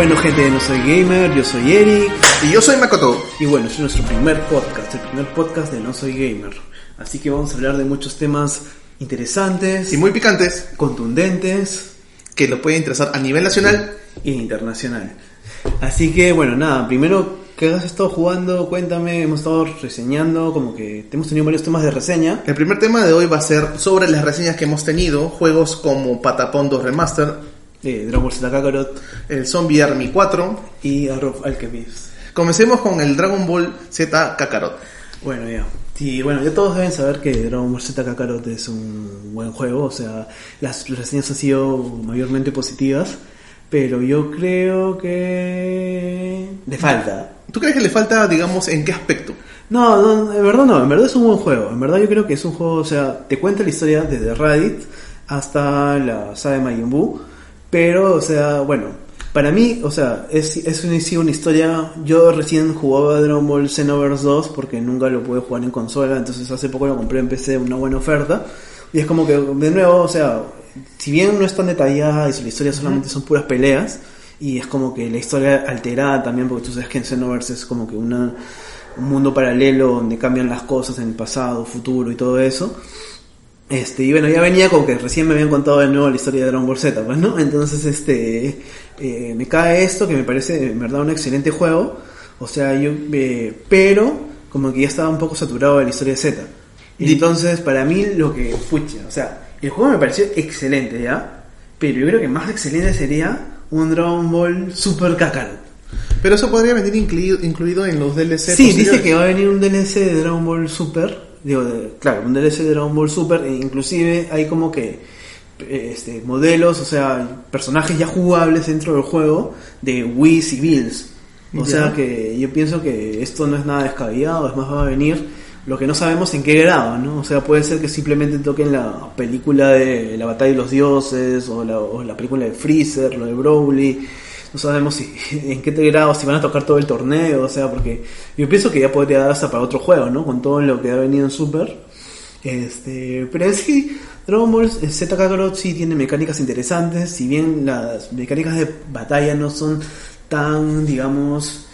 Bueno, gente de No Soy Gamer, yo soy Eric. Y yo soy Makoto. Y bueno, este es nuestro primer podcast, el primer podcast de No Soy Gamer. Así que vamos a hablar de muchos temas interesantes Y muy picantes, contundentes que lo pueden interesar a nivel nacional. e internacional. Así que bueno, nada, primero que has estado jugando, cuéntame, hemos estado reseñando, como que hemos tenido varios temas de reseña. El primer tema de hoy va a ser sobre las reseñas que hemos tenido, juegos como Patapon 2 Remaster, De Dragon Ball Z Kakarot el Zombie Army 4. y Arrow of Alchemist. Comencemos con el Dragon Ball Z Kakarot. Bueno, ya. Sí, bueno, ya todos deben saber que Dragon Ball Z Kakarot es un buen juego, o sea, las reseñas han sido mayormente positivas, pero yo creo que le falta. ¿Tú crees que le falta, digamos, en qué aspecto? No, no, en verdad no, en verdad es un buen juego, en verdad yo creo que es un juego, o sea, te cuenta la historia desde Raditz hasta la saga de Majin Buu, pero, o sea, bueno, para mí, o sea, es, es una, sí una historia. Yo recién jugaba Dragon Ball Xenoverse 2 porque nunca lo pude jugar en consola, entonces hace poco lo compré en PC, una buena oferta. Y es como que, de nuevo, o sea, si bien no es tan detallada y si la historia solamente son puras peleas, y es como que la historia alterada también, porque tú sabes que en Xenoverse es como que una, un mundo paralelo donde cambian las cosas en el pasado, futuro y todo eso. Este, y bueno, ya venía como que recién me habían contado de nuevo la historia de Dragon Ball Z, pues, ¿no? Entonces, este, eh, me cae esto que me parece, en verdad, un excelente juego. O sea, yo, eh, pero, como que ya estaba un poco saturado de la historia de Z. Y entonces, para mí, lo que, pucha, o sea, el juego me pareció excelente, ¿ya? Pero yo creo que más excelente sería un Dragon Ball Super Kakarot. Pero eso podría venir incluido, incluido en los DLC. Sí, dice que va a venir un DLC de Dragon Ball Super. Digo, de- claro, un DLC de Dragon Ball Super. E inclusive hay como que este, modelos, o sea, personajes ya jugables dentro del juego de Wii y Bills. O sea que yo pienso que esto no es nada descabellado, es más va a venir. Lo que no sabemos en qué grado, ¿no? O sea, puede ser que simplemente toquen la película de la batalla de los dioses o la, o la película de Freezer, lo de Broly. No sabemos si, en qué grado, si van a tocar todo el torneo, o sea, porque yo pienso que ya podría dar hasta para otro juego, ¿no? Con todo lo que ha venido en Super. Este, pero en sí, Dragon Ball Z Kakarot sí tiene mecánicas interesantes, si bien las mecánicas de batalla no son tan, digamos,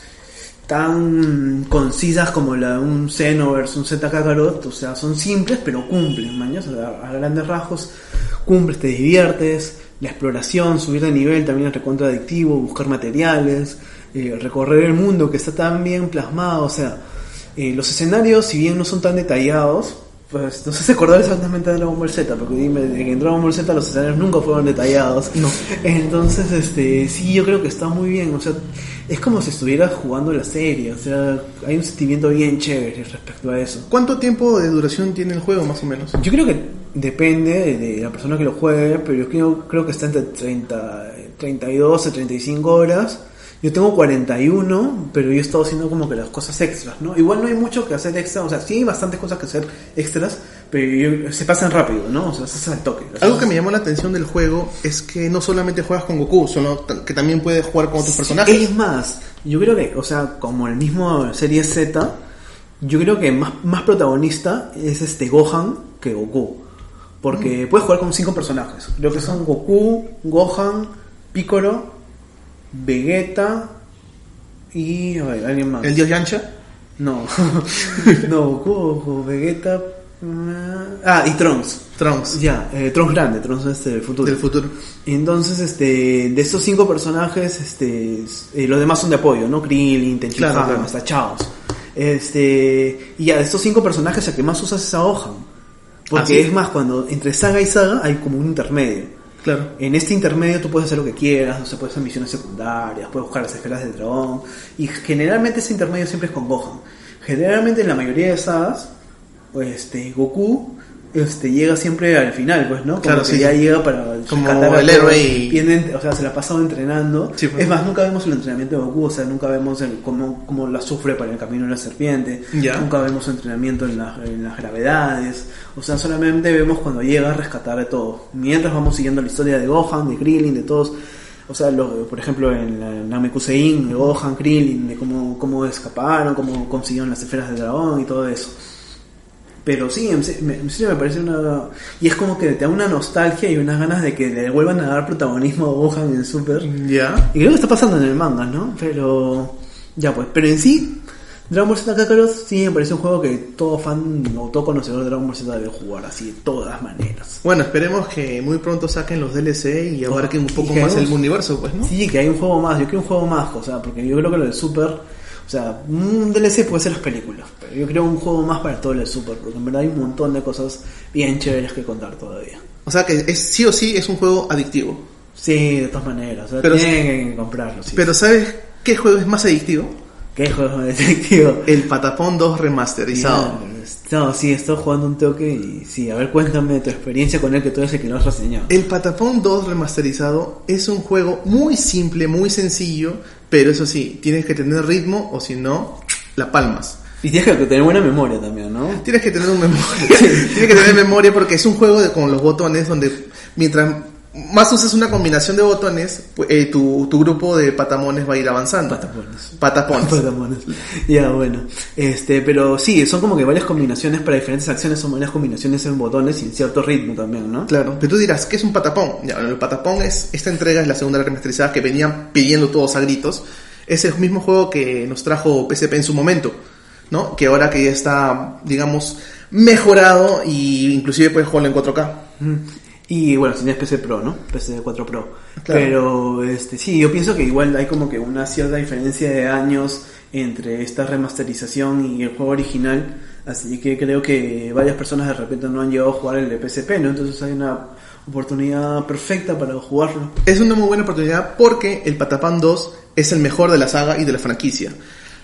tan concisas como la de un Xenoverse, un Z Kakarot, o sea, son simples pero cumplen, mañas, a, a grandes rasgos cumples, te diviertes, la exploración, subir de nivel también es recontra adictivo, buscar materiales, eh, recorrer el mundo que está tan bien plasmado, o sea, eh, los escenarios, si bien no son tan detallados, pues no sé si acordar exactamente de Dragon Ball Z, porque dime, en Dragon Ball Z los escenarios nunca fueron detallados. No. Entonces, este, sí, yo creo que está muy bien, o sea, es como si estuvieras jugando la serie, o sea, hay un sentimiento bien chévere respecto a eso. ¿Cuánto tiempo de duración tiene el juego, más o menos? Yo creo que depende de la persona que lo juegue, pero yo creo, creo que está entre 30, 32 a 35 horas. Yo tengo 41, pero yo he estado haciendo como que las cosas extras, ¿no? Igual no hay mucho que hacer extra, o sea, sí hay bastantes cosas que hacer extras, pero yo- se pasan rápido, ¿no? O sea, se hacen al toque. Algo que me llamó la atención del juego es que no solamente juegas con Goku, sino que también puedes jugar con otros personajes. Es más, yo creo que, o sea, como el mismo serie Z, yo creo que más, más protagonista es este Gohan que Goku. Porque puedes jugar con cinco personajes. Creo que son Goku, Gohan, Piccolo, Vegeta y a ver, alguien más. El dios Yancha. No, no, Goku, Vegeta. mm, Ah, y Trunks. Trunks. Ya, eh, Trunks grande, Trunks es el futuro. Del futuro. Entonces, este, de estos cinco personajes, este, eh, los demás son de apoyo, ¿no? Krillin, Tenshinhan, Claro, claro. hasta Chaos. Este, y ya de estos cinco personajes, el que más usas es a Gohan. Porque es más, cuando entre saga y saga hay como un intermedio. Claro. En este intermedio tú puedes hacer lo que quieras, o sea, puedes hacer misiones secundarias, puedes buscar las esferas del dragón. Y generalmente ese intermedio siempre es con Gohan. Generalmente en la mayoría de sagas, este, Goku este, llega siempre al final, pues, ¿no? Como Claro, que sí. ya llega para Como el héroe y- o sea, se la ha pasado entrenando. Sí, pues. Es más, nunca vemos el entrenamiento de Goku, o sea, nunca vemos el, cómo, cómo la sufre para el camino de la serpiente. Ya. Nunca vemos su entrenamiento en, las- en las gravedades. O sea, solamente vemos cuando llega a rescatar a todos. Mientras vamos siguiendo la historia de Gohan, de Krillin, de todos. O sea, lo- por ejemplo, en la Namekusein, de Gohan, Krillin, de cómo, cómo escaparon, cómo consiguieron las esferas del dragón y todo eso. Pero sí, en serio me parece una... Y es como que te da una nostalgia y unas ganas de que le vuelvan a dar protagonismo a Gohan en Super. Ya. Y creo que está pasando en el manga, ¿no? Pero... Ya pues, pero en sí, Dragon Ball Z Kakarot sí me parece un juego que todo fan o todo conocedor de Dragon Ball Z debe jugar así de todas maneras. Bueno, esperemos que muy pronto saquen los DLC y abarquen un poco más el universo, pues, ¿no? Sí, que hay un juego más, yo quiero un juego más, o sea, porque yo creo que lo del Super, o sea, un DLC puede ser las películas, pero yo creo un juego más para todo el Super, porque en verdad hay un montón de cosas bien chéveres que contar todavía. O sea que es, sí o sí es un juego adictivo. Sí, de todas maneras, o sea, Pero- tienen que comprarlo, sí. Pero ¿sabes qué juego es más adictivo? ¿Qué juego de detective? El Patapón 2 remasterizado. No, sí, estoy jugando un toque y sí, a ver, cuéntame tu experiencia con él, que tú eres el que lo has reseñado. El Patapón 2 remasterizado es un juego muy simple, muy sencillo, pero eso sí, tienes que tener ritmo o si no, la palmas. Y tienes que tener buena memoria también, ¿no? Tienes que tener un memoria. tienes que tener memoria porque es un juego de, con los botones donde mientras más usas una combinación de botones, pu- eh, tu, tu grupo de patamones va a ir avanzando. Patapones. Patapones. Patapones. Ya, bueno. Este, pero sí, son como que varias combinaciones para diferentes acciones, son varias combinaciones en botones y en cierto ritmo también, ¿no? Claro, pero tú dirás, ¿qué es un patapón? Ya, bueno, el patapón es, esta entrega es la segunda remasterizada que venían pidiendo todos a gritos. Es el mismo juego que nos trajo PSP en su momento, ¿no? Que ahora que ya está, digamos, mejorado y inclusive puedes jugarlo en 4K. Y bueno, tenías PC Pro, ¿no? PC 4 Pro. Claro. Pero este, sí, yo pienso que igual hay como que una cierta diferencia de años entre esta remasterización y el juego original. Así que creo que varias personas de repente no han llegado a jugar el de PSP, ¿no? Entonces hay una oportunidad perfecta para jugarlo. Es una muy buena oportunidad porque el Patapán 2 es el mejor de la saga y de la franquicia.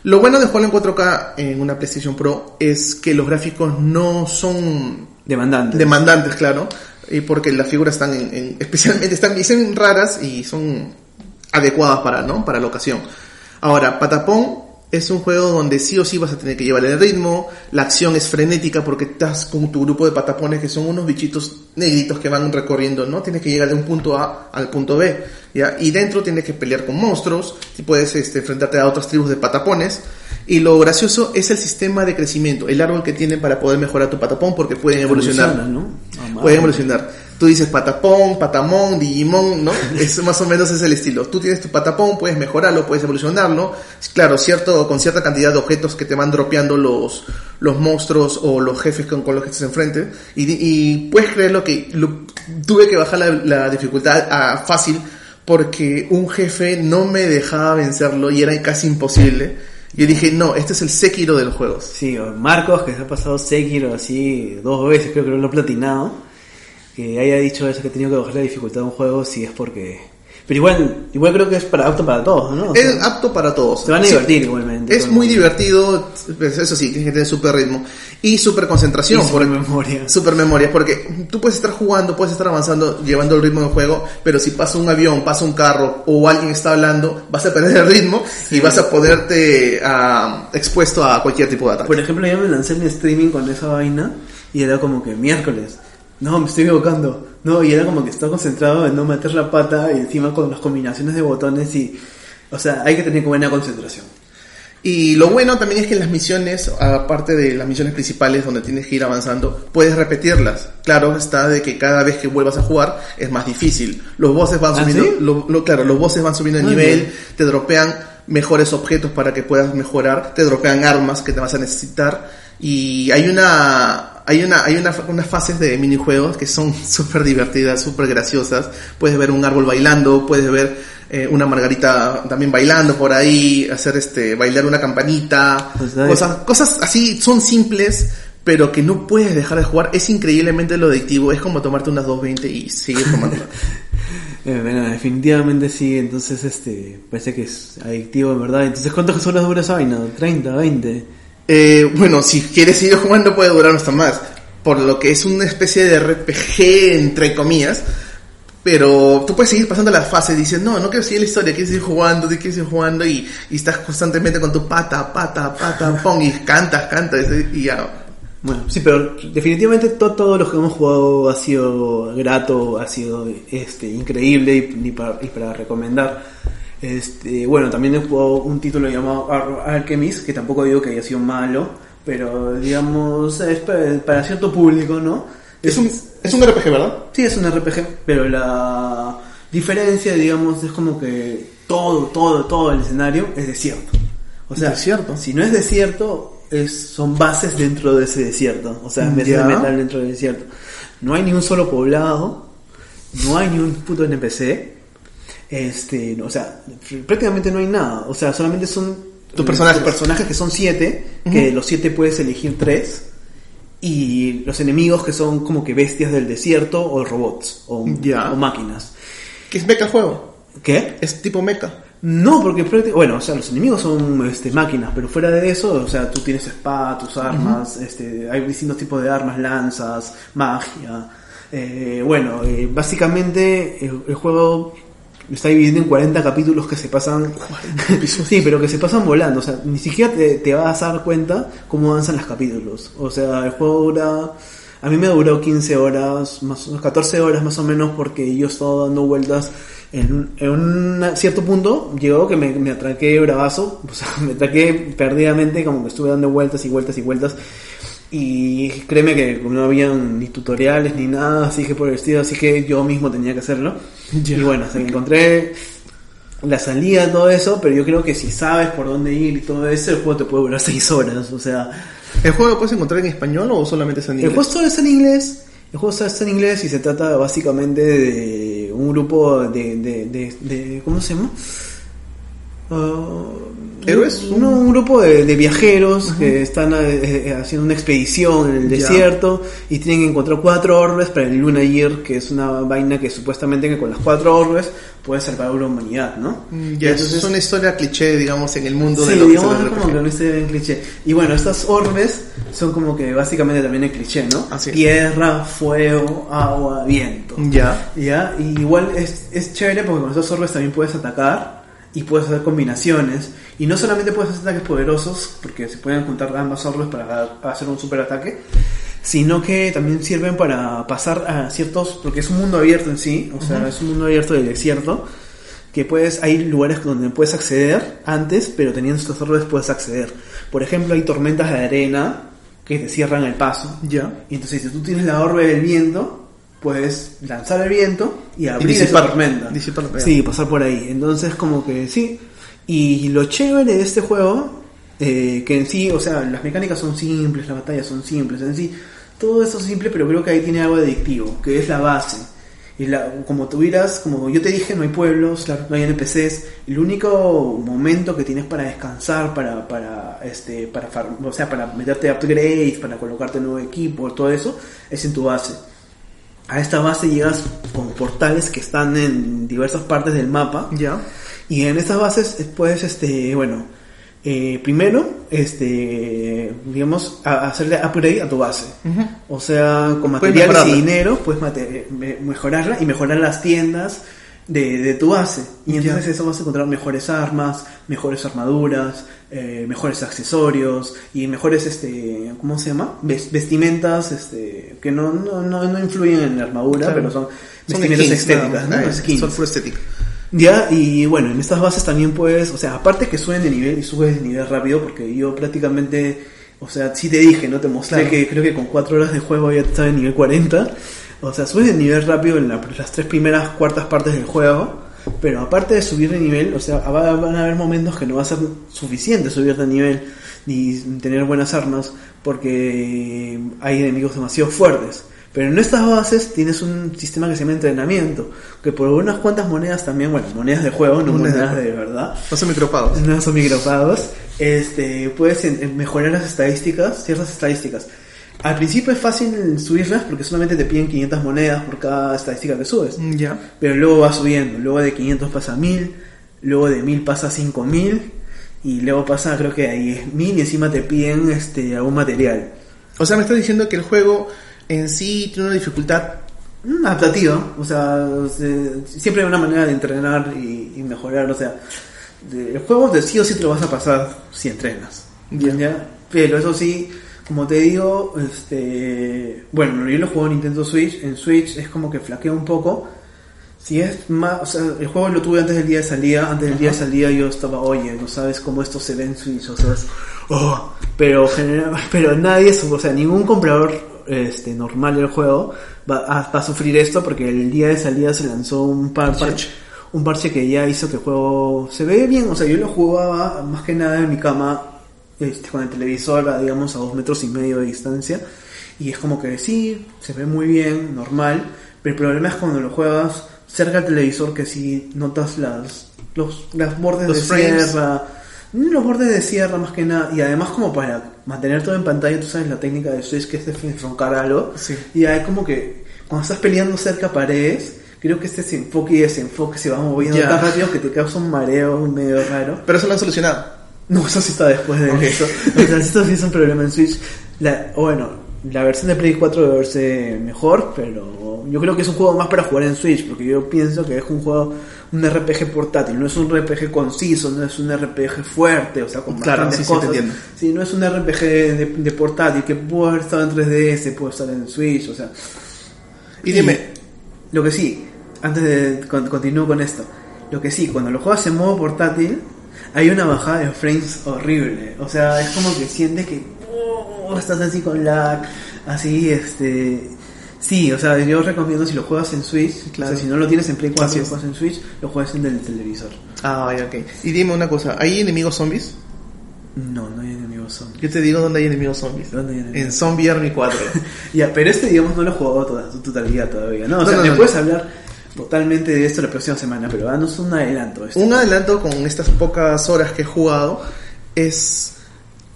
Lo bueno de jugarlo en 4K en una PlayStation Pro es que los gráficos no son Demandante. demandantes, claro, y porque las figuras están en, en- especialmente están raras y son adecuadas para, ¿no? Para la ocasión. Ahora, Patapón es un juego donde sí o sí vas a tener que llevar el ritmo, la acción es frenética porque estás con tu grupo de patapones que son unos bichitos negritos que van recorriendo, ¿no? Tienes que llegar de un punto A al punto B. Y dentro tienes que pelear con monstruos, y puedes este, enfrentarte a otras tribus de patapones. Y lo gracioso es el sistema de crecimiento, el árbol que tienen para poder mejorar tu patapón porque pueden evolucionar. Evoluciona, ¿no? Ah. Pueden evolucionar. Tú dices patapón, patamón, digimon, ¿no? Es más o menos es el estilo. Tú tienes tu patapón, puedes mejorarlo, puedes evolucionarlo. Claro, cierto, con cierta cantidad de objetos que te van dropeando los, los monstruos o los jefes con, con los que estás enfrente. Y, y puedes creerlo que lo- tuve que bajar la, la dificultad a fácil porque un jefe no me dejaba vencerlo y era casi imposible. Yo dije, no, este es el Sekiro de los juegos. Sí, Marcos, que se ha pasado Sekiro así dos veces, creo que lo ha platinado, que haya dicho eso, que ha tenido que bajar la dificultad de un juego, si es porque... Pero igual, igual creo que es para apto para todos, ¿no? O sea, Es apto para todos. se van a Sí. divertir igualmente. Es muy divertido, pues, eso sí, tienes que tener super ritmo y super concentración, Y super porque- memoria. super memoria, porque tú puedes estar jugando, puedes estar avanzando, llevando el ritmo del juego, pero si pasa un avión, pasa un carro o alguien está hablando, vas a perder el ritmo y vas a poderte ah, expuesto a cualquier tipo de ataque. Por ejemplo, yo me lancé en streaming con esa vaina y era como que miércoles. No, me estoy equivocando. No, y era como que estaba concentrado en no meter la pata y encima con las combinaciones de botones y... O sea, hay que tener buena concentración. Y lo bueno también es que las misiones, aparte de las misiones principales donde tienes que ir avanzando, puedes repetirlas. Claro está de que cada vez que vuelvas a jugar es más difícil. Los bosses van ¿Ah, subiendo, sí? lo- lo- claro, los bosses van subiendo de Ah, nivel, bien. te dropean mejores objetos para que puedas mejorar, te dropean armas que te vas a necesitar y hay una hay una hay una, unas fases de minijuegos que son súper divertidas, súper graciosas. Puedes ver un árbol bailando, puedes ver eh, una margarita también bailando por ahí, hacer este bailar una campanita, Pues, cosas cosas así son simples pero que no puedes dejar de jugar. Es increíblemente lo adictivo, es como tomarte unas 220 y seguir tomando. Eh, bueno, definitivamente sí, entonces este parece que es adictivo en verdad. Entonces, ¿cuántas horas dura esa vaina? ¿30, 20? Eh, bueno, si quieres seguir jugando puede durar hasta más. Por lo que es una especie de RPG entre comillas. Pero tú puedes seguir pasando la fase diciendo, no, no quiero seguir la historia, quiero seguir jugando, quiero seguir jugando y, y estás constantemente con tu pata, pata, pata, pong y cantas, cantas y ya. Bueno, sí, pero definitivamente to- todos los que hemos jugado ha sido grato, ha sido este increíble y, y para, y para recomendar. Este, bueno, también he jugado un título llamado Ar- Alchemist, que tampoco digo que haya sido malo, pero digamos, es para, para cierto público, ¿no? Es un, es un RPG, ¿verdad? Sí, es un RPG, pero la diferencia, digamos, es como que todo, todo, todo el escenario es desierto. O sea, Desierto. si no es desierto, es, son bases dentro de ese desierto. O sea, Ya. de metal dentro del desierto. No hay ni un solo poblado, no hay ni un puto NPC. Este, o sea, prácticamente no hay nada. O sea, solamente son Tus personajes. tus personajes que son siete, que de los siete puedes elegir tres. Y los enemigos que son como que bestias del desierto o robots o, Ya. o máquinas. ¿Qué es mecha el juego? ¿Qué? Es tipo mecha. No, porque bueno, o sea, los enemigos son este, máquinas, pero fuera de eso, o sea, tú tienes espada, tus armas, este, hay distintos tipos de armas, lanzas, magia. Eh, bueno, eh, básicamente el, el juego está dividido en 40 capítulos que se pasan. sí, pero que se pasan volando, o sea, ni siquiera te, te vas a dar cuenta cómo avanzan los capítulos. O sea, el juego dura. A mí me duró 15 horas, más, 14 horas más o menos, porque yo estaba dando vueltas. En, en un cierto punto llegó que me, me atraqué bravazo, o sea, me atraqué perdidamente, como que estuve dando vueltas y vueltas y vueltas. Y créeme que no habían ni tutoriales ni nada, así que por el estilo, así que yo mismo tenía que hacerlo. Y bueno, hasta que encontré la salida, todo eso, pero yo creo que si sabes por dónde ir y todo eso, el juego te puede durar 6 horas, o sea, ¿El juego lo puedes encontrar en español o solamente es en el inglés? juego solo está en inglés. El juego solo está en inglés y se trata básicamente de un grupo de. de, de, de- ¿Cómo se llama? Ah, ¿Héroes? No, un grupo de, de viajeros que están eh, eh, haciendo una expedición en el Ya. desierto y tienen que encontrar cuatro orbes para el Luna Year, que es una vaina que supuestamente que con las cuatro orbes puedes salvar a la humanidad, ¿no? Mm, Ya, Entonces- es una historia cliché, digamos, en el mundo Sí, de lo que digamos como RPG. que no esté en cliché. Y bueno, estas orbes son como que básicamente también el cliché, ¿no? Así. Tierra, fuego, agua, viento. Ya. ¿Ya? Y igual es, es chévere porque con estos orbes también puedes atacar y puedes hacer combinaciones. Y no solamente puedes hacer ataques poderosos, porque se pueden juntar ambas orbes para hacer un super ataque, sino que también sirven para pasar a ciertos, porque es un mundo abierto en sí, o sea, es un mundo abierto del desierto, que puedes, hay lugares donde puedes acceder antes, pero teniendo estos orbes puedes acceder. Por ejemplo, hay tormentas de arena que te cierran el paso. Ya. Y entonces, si tú tienes la orbe del viento, puedes lanzar el viento y abrir disipar- esa tormenta. disipar- sí, pasar por ahí. Entonces, como que sí. Y lo chévere de este juego, eh, que en sí, o sea, las mecánicas son simples, las batallas son simples, en sí, todo eso es simple, pero creo que ahí tiene algo adictivo, que es la base. Y la, como tuvieras, como yo te dije, no hay pueblos, no hay NPCs. El único momento que tienes para descansar, para, para, este, para, o sea, para meterte upgrades, para colocarte nuevo equipo, todo eso, es en tu base. A esta base llegas con portales que están en diversas partes del mapa. Ya. Y en estas bases eh, puedes, este, bueno, eh, primero, este, digamos, a- hacerle upgrade a tu base. O sea, con materiales y dinero, puedes me- mejorarla y mejorar las tiendas de, de tu base. Y entonces eso vas a encontrar mejores armas, mejores armaduras, eh, mejores accesorios y mejores, este, ¿cómo se llama? Ves- vestimentas, este, que no, no, no, no influyen en la armadura, Claro. pero son Son vestimentas skins, estéticas, ¿no? Skins. Son full estética. Ya, y bueno, en estas bases también puedes, o sea, aparte que suben de nivel y subes de nivel rápido, porque yo prácticamente, o sea, sí te dije, ¿no? Te mostré Claro. que creo que con 4 horas de juego ya estaba en nivel 40. O sea, subes de nivel rápido en la- las tres primeras cuartas partes del juego, pero aparte de subir de nivel, o sea, va- van a haber momentos que no va a ser suficiente subir de nivel ni tener buenas armas, porque hay enemigos demasiado fuertes. Pero en estas bases tienes un sistema que se llama entrenamiento, que por unas cuantas monedas también, bueno, monedas de juego, no Monedas de monedas de, juego. verdad, No son micropagos. no son micropagos, este, puedes mejorar las estadísticas, ciertas estadísticas. Al principio es fácil subirlas porque solamente te piden 500 monedas por cada estadística que subes. Mm, Ya. Pero luego va subiendo, luego de 500 pasa a 1000, luego de 1000 pasa a 5000 y luego pasa creo que a 10000 y encima te piden este algún material. O sea, me estás diciendo que el juego en sí tiene una dificultad. Mm, adaptativa, o sea, se- siempre hay una manera de entrenar y, y mejorar, o sea, el juego de sí o sí te lo vas a pasar si entrenas, Ya. ¿ya? Pero eso sí, como te digo, este, bueno, yo lo juego en Nintendo Switch, en Switch es como que flaquea un poco, si es más, o sea, el juego lo tuve antes del día de salida, antes del día de salida yo estaba, oye, no sabes cómo esto se ve en Switch, o sea, es oh, pero, genera- pero nadie, o sea, ningún comprador este, normal del juego va a, va a sufrir esto porque el día de salida se lanzó un parche, Parche. un parche que ya hizo que el juego se ve bien, o sea, yo lo jugaba más que nada en mi cama este, con el televisor, a, digamos, a dos metros y medio de distancia. Y es como que sí, se ve muy bien, normal. Pero el problema es cuando lo juegas cerca del televisor que sí notas las, los, las bordes Los de frames. sierra. Los bordes de sierra más que nada. Y además como para mantener todo en pantalla, tú sabes la técnica de Switch que es de enfocar algo. Sí. Y hay como que cuando estás peleando cerca a paredes, creo que este desenfoque y desenfoque se va moviendo Ya. tan rápido que te causa un mareo medio raro. Pero eso lo han solucionado. No, eso sí está después de eso. O sea, esto sí es un problema en Switch. La, bueno, la versión de Play 4 debe verse mejor, pero yo creo que es un juego más para jugar en Switch, porque yo pienso que es un juego, un RPG portátil, no es un RPG conciso, no es un RPG fuerte, o sea, con Claro, bastantes sí, sí, cosas. entiendo. Sí, no es un RPG de, de portátil que puede haber estado en 3DS, puede estar en Switch, o sea. Y dime, Lo que sí, antes de con- continúo con esto, lo que sí, cuando lo juegas en modo portátil, hay una bajada de frames horrible. O sea, es como que sientes que oh, estás así con lag, así, este. Sí, o sea, yo recomiendo si lo juegas en Switch, Claro. o sea, si no lo tienes en Play 4, Así lo juegas en Switch, lo juegas en el televisor. ah, ok. Y dime una cosa, ¿hay enemigos zombies? No, no hay enemigos zombies. Yo te digo dónde hay enemigos zombies. ¿Dónde hay enemigos? En Zombie Army 4. Ya, pero este, digamos, no lo he jugado toda totalidad todavía, ¿no? O No, sea, no, me no, puedes hablar totalmente de esto la próxima semana, pero danos un adelanto. Este. Un adelanto con estas pocas horas que he jugado es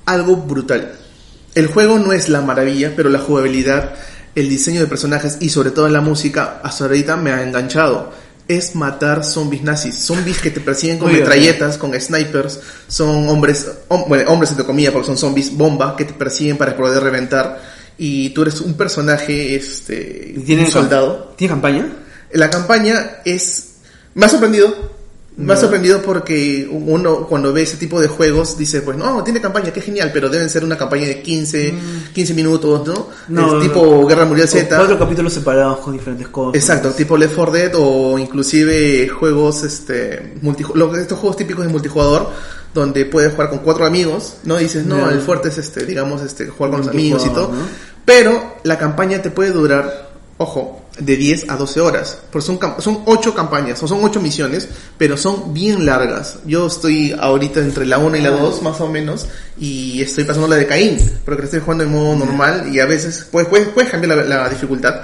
algo brutal. El juego no es la maravilla, pero la jugabilidad, el diseño de personajes y sobre todo la música hasta ahorita me ha enganchado. Es matar zombies nazis, zombies que te persiguen con metralletas, con snipers, son hombres, hom- bueno, hombres entre comillas, porque son zombies bomba que te persiguen para poder reventar y tú eres un personaje, este, ¿Y ¿Tiene un soldado. ¿Tiene campaña? La campaña es... Me ha sorprendido. Me ha sorprendido porque uno cuando ve ese tipo de juegos dice, pues no, tiene campaña, qué genial, pero deben ser una campaña de 15, 15 minutos, ¿no? Mm. No, tipo no. Guerra Mundial Z. Cuatro capítulos separados con diferentes cosas. Exacto, tipo Left 4 Dead o inclusive juegos, este, multi, estos juegos típicos de multijugador donde puedes jugar con cuatro amigos, ¿no? Dices, no, Ya. el fuerte es este, digamos, este, jugar con los amigos y todo. ¿no? Pero la campaña te puede durar, ojo, de 10 a 12 horas. Porque son, son 8 campañas, son 8 misiones, pero son bien largas. Yo estoy ahorita entre la 1 y la 2, más o menos, y estoy pasando la de Caín, porque la estoy jugando en modo normal, y a veces puedes, puedes, puedes cambiar la, la dificultad.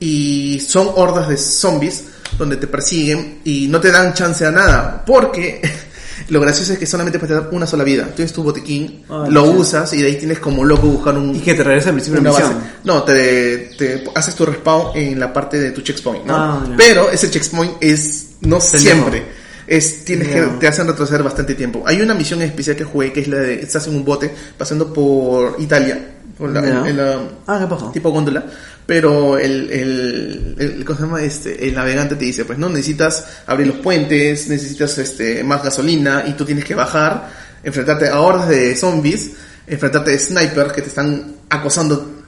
Y son hordas de zombies donde te persiguen y no te dan chance a nada, porque lo gracioso es que solamente puedes dar una sola vida. Tienes tu botiquín, Ah, lo usas y de ahí tienes como loco buscar un, Y que te regresa al principio de una la base. misión. No, te, te haces tu respawn en la parte de tu checkpoint, ¿no? Ah. Pero ese checkpoint es no siempre. Es, tienes que, te hacen retroceder bastante tiempo. Hay una misión especial que jugué que es la de, estás en un bote pasando por Italia, por la- en la, Ah, ¿qué pasó? tipo góndola, pero el, el, el, ¿cómo se llama? Este, el navegante te dice, pues no, necesitas abrir los puentes, necesitas este, más gasolina y tú tienes que bajar, enfrentarte a hordas de zombies, enfrentarte a snipers que te están acosando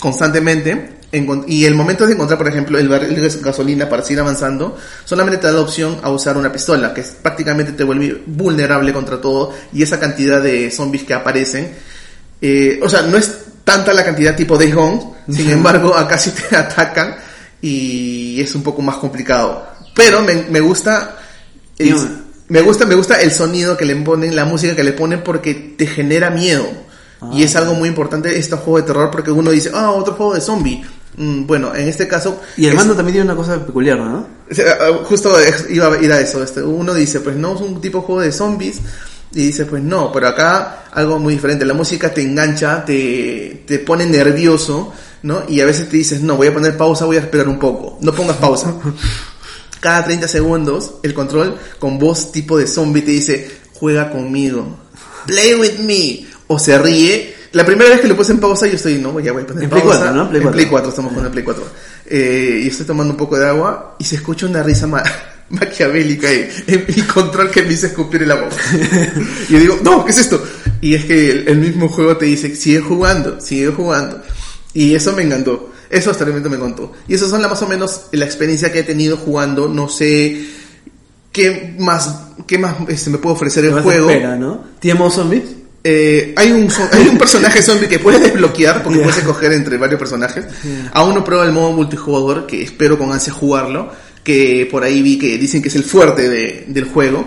constantemente y el momento de encontrar, por ejemplo, el barril de gasolina para seguir avanzando, solamente te da la opción a usar una pistola, que prácticamente te vuelve vulnerable contra todo y esa cantidad de zombies que aparecen eh, o sea, no es tanta la cantidad tipo Days Gone, sin embargo, acá sí te atacan y es un poco más complicado. Pero me, me gusta, el- me gusta, me gusta el sonido que le ponen, la música que le ponen porque te genera miedo. Y Ah. es algo muy importante este juego de terror porque uno dice, ah, otro juego de zombie. Mm, bueno, en este caso... Y el es- mando también tiene una cosa peculiar, ¿no? ah, Justo iba a ir a eso. Este, uno dice, pues no, es un tipo de juego de zombies. Y dice, pues no, pero acá algo muy diferente. La música te engancha, te, te pone nervioso, ¿no? Y a veces te dices, no, voy a poner pausa, voy a esperar un poco. No pongas pausa. Cada 30 segundos, el control con voz tipo de zombie te dice, juega conmigo. Play with me. O se ríe. La primera vez que lo puse en pausa, yo estoy, no, ya voy a poner En Play pausa. 4, ¿no? Play en 4. Play 4, estamos con el Play 4. Eh, y estoy tomando un poco de agua y se escucha una risa ma- maquiavélica en mi control que me hizo escupir en la boca. y yo digo, no, ¿qué es esto? Y es que el, el mismo juego te dice, sigue jugando, sigue jugando. Y eso me encantó. Eso hasta el momento me contó. Y esas son la, más o menos la experiencia que he tenido jugando. No sé qué más, qué más este, me puede ofrecer el juego. espera, ¿no? ¿Tiene modo zombies? Eh, hay, un, hay un personaje zombie que puedes desbloquear porque Yeah. puedes escoger entre varios personajes. Yeah. Aún no prueba el modo multijugador, que espero con ansia jugarlo, que por ahí vi que dicen que es el fuerte de- del juego.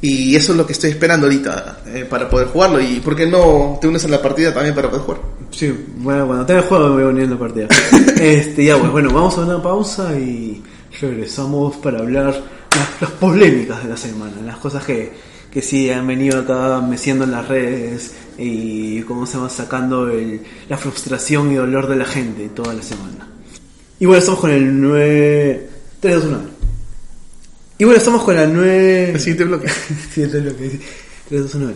Y eso es lo que estoy esperando ahorita eh, para poder jugarlo. ¿Y por qué no te unes a la partida también para poder jugar? Sí, bueno, cuando tenga el juego me voy uniendo a la partida. este, ya, pues bueno, vamos a una pausa y regresamos para hablar las, las polémicas de la semana, las cosas que, que sí han venido acá meciendo en las redes y cómo se va sacando el, la frustración y dolor de la gente toda la semana. Y bueno, estamos con el 9... 3, 2, 1. Y bueno, estamos con la 9... El siguiente bloque. Siguiente bloque, sí. 3, 2, 1.